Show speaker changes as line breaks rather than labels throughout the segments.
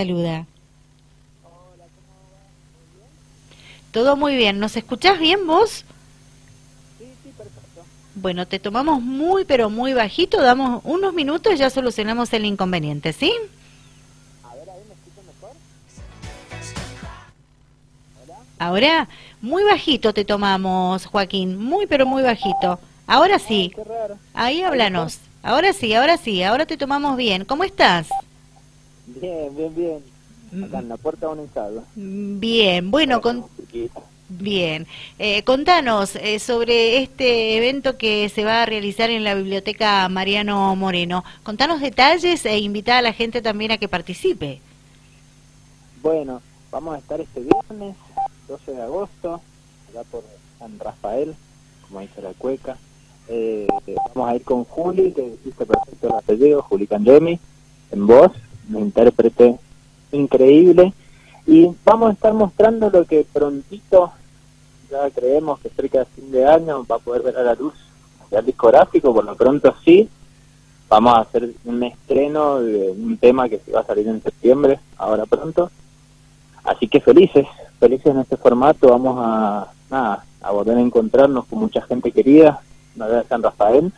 Saluda. Todo muy bien. ¿Nos escuchás bien vos?
Sí, sí, perfecto.
Bueno, te tomamos muy, pero muy bajito. Damos unos minutos y ya solucionamos el inconveniente, ¿sí?
A ver, ahí me escucho mejor.
Ahora, muy bajito te tomamos, Joaquín. Muy, pero muy bajito. Ahora sí.
Qué raro.
Ahí háblanos. Ahora sí, ahora sí. Ahora te tomamos bien. ¿Cómo estás?
Bien, bien, bien. Acá en la puerta de un ensayo.
Bien. Bueno, con... Bien. Eh, contanos eh, sobre este evento que se va a realizar en la Biblioteca Mariano Moreno. Contanos detalles e invita a la gente también a que participe.
Bueno, vamos a estar este viernes, 12 de agosto, acá por San Rafael, como dice la cueca. Eh, vamos a ir con Juli, que dijiste perfecto el apellido, Juli Cangemi, en voz, un intérprete increíble. Y vamos a estar mostrando lo que prontito, ya creemos que cerca de fin de año va a poder ver a la luz el discográfico, por lo pronto sí. Vamos a hacer un estreno de un tema que se va a salir en septiembre, ahora pronto. Así que felices, felices en este formato. Vamos a, nada, a volver a encontrarnos con mucha gente querida, una vez San Rafael.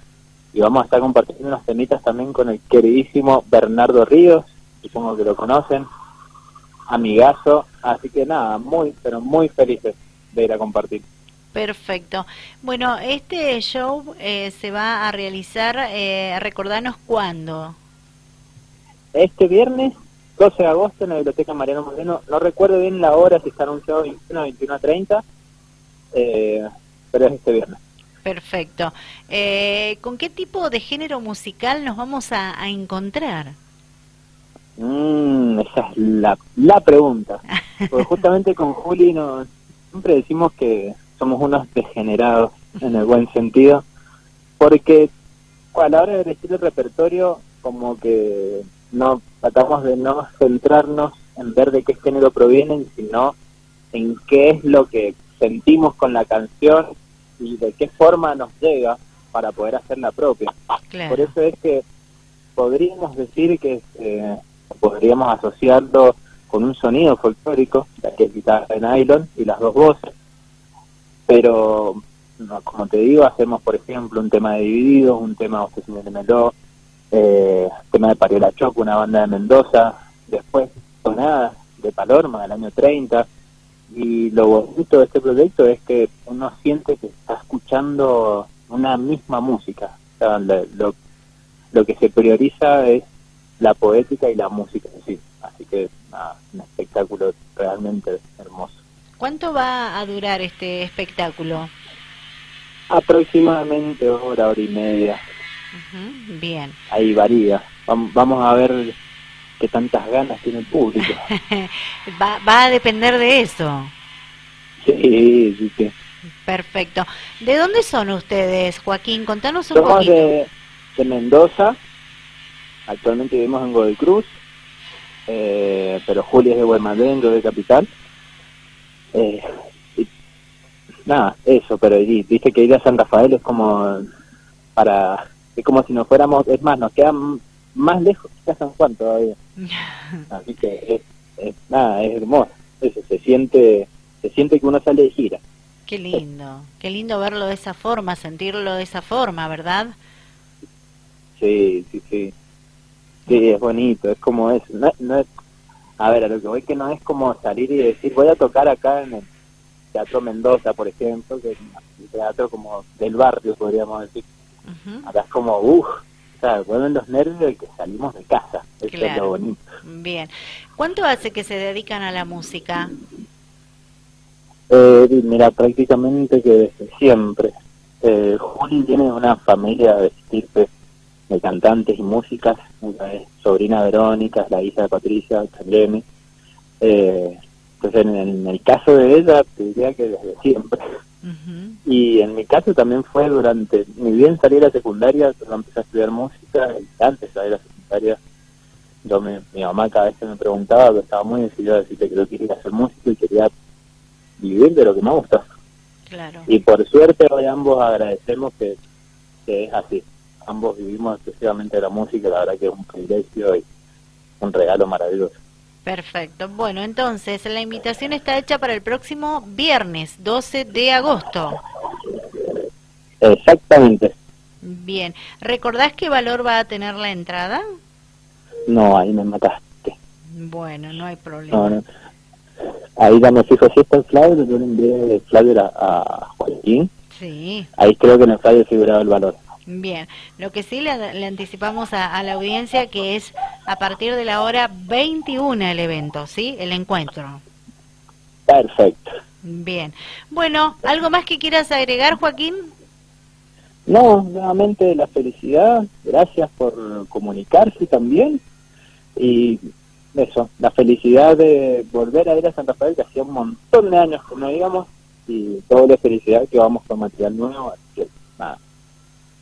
Y vamos a estar compartiendo unas temitas también con el queridísimo Bernardo Ríos, supongo que lo conocen, amigazo. Así que nada, muy, pero muy felices de ir a compartir.
Perfecto. Bueno, este show eh, se va a realizar, eh, recordanos cuándo.
Este viernes, 12 de agosto, en la Biblioteca Mariano Moreno. No recuerdo bien la hora, si está anunciado 21 21 30, eh, pero es este viernes.
Perfecto. Eh, ¿Con qué tipo de género musical nos vamos a, a encontrar?
Mm, esa es la, la pregunta. Porque justamente con Juli nos, siempre decimos que somos unos degenerados, en el buen sentido, porque a la hora de elegir el repertorio, como que no tratamos de no centrarnos en ver de qué género provienen, sino en qué es lo que sentimos con la canción y de qué forma nos llega para poder hacerla propia.
Claro.
Por eso es que podríamos decir que eh, podríamos asociarlo con un sonido folclórico, la que es guitarra nylon y las dos voces, pero como te digo, hacemos por ejemplo un tema de Divididos, un tema de Señor de Meló, eh, tema de Pariola Choco, una banda de Mendoza, después Tonada de Palorma del año 30, y lo bonito de este proyecto es que uno siente que está escuchando una misma música, lo, lo que se prioriza es la poética y la música en sí, así que nada, un espectáculo realmente hermoso.
¿Cuánto va a durar este espectáculo?
Aproximadamente hora, hora y media,
Bien.
ahí varía. Vam- Vamos a ver qué tantas ganas tiene el público.
va, va a depender de eso.
Sí, sí, sí.
Perfecto. ¿De dónde son ustedes, Joaquín? Contanos un
Somos
poquito.
de, de Mendoza, actualmente vivimos en Godoy Cruz, eh, pero Juli es de Guaymallén, yo de Capital. Eh, y nada, eso, pero y, viste que ir a San Rafael es como para es como si nos fuéramos, es más, nos quedan más lejos que a San Juan todavía. Así que es, es- nada, es hermoso. Eso, se siente, se siente que uno sale de gira.
Qué lindo, qué lindo verlo de esa forma, sentirlo de esa forma, ¿verdad?
Sí, sí, sí. Sí, es bonito, es como eso. No, no es, a ver, a lo que voy que no es como salir y decir, voy a tocar acá en el Teatro Mendoza, por ejemplo, que es un teatro como del barrio, podríamos decir.
Ujú,
Acá es como, uff, o sea, vuelven los nervios de que salimos de casa. Eso es lo bonito.
Bien. ¿Cuánto hace que se dedican a la música?
Eh, mira, prácticamente que desde siempre. Eh, Juli tiene una familia de estirpe de cantantes y músicas. Ella es sobrina Verónica, es la hija de Patricia Chandemi. Eh, entonces, en, en el caso de ella, te diría que desde siempre. Y en mi caso también fue durante, ni bien salí de la secundaria, yo empecé a estudiar música, y antes de salir de la secundaria, yo me, mi mamá cada vez que me preguntaba, yo estaba muy decidido a decirle que yo quería hacer música y quería vivir de lo que me gusta.
Claro.
Y por suerte hoy ambos agradecemos que, que es así. Ambos vivimos exclusivamente de la música, la verdad que es un privilegio y un regalo maravilloso.
Perfecto. Bueno, entonces la invitación está hecha para el próximo viernes, 12 de agosto.
Exactamente.
Bien. ¿Recordás qué valor va a tener la entrada?
No, ahí me mataste.
Bueno, no hay problema.
No, Ahí ya me fijo si está el flyer, yo le envié el flyer a, a Joaquín.
Sí.
Ahí creo que en el flyer figuraba el valor.
Bien, lo que sí le, anticipamos a, la audiencia que es a partir de la hora 21 el evento, ¿sí? El encuentro.
Perfecto.
Bien. Bueno, ¿algo más que quieras agregar, Joaquín?
No, nuevamente la felicidad, gracias por comunicarse también y eso, la felicidad de volver a ir a Santa Fe, que hacía un montón de años que no íbamos y toda la felicidad que vamos con material nuevo, así que nada,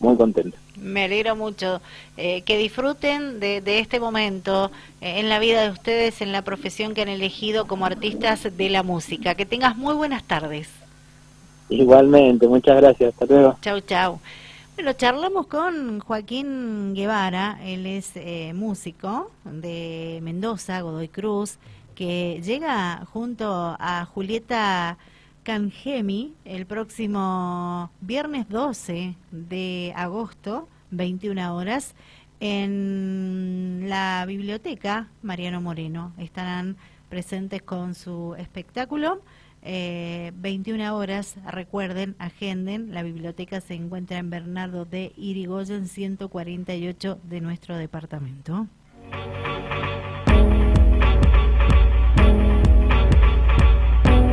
muy contento.
Me alegro mucho. Eh, que disfruten de, este momento eh, en la vida de ustedes, en la profesión que han elegido como artistas de la música. Que tengas muy buenas tardes.
Igualmente, muchas gracias. Hasta luego.
Chau, chau. Bueno, charlamos con Joaquín Guevara, él es eh, músico de Mendoza, Godoy Cruz, que llega junto a Julieta Cangemi el próximo viernes 12 de agosto, 21 horas, en la biblioteca Mariano Moreno. Estarán presentes con su espectáculo. 21 eh, horas, recuerden, agenden, la biblioteca se encuentra en Bernardo de Irigoyen 148 de nuestro departamento.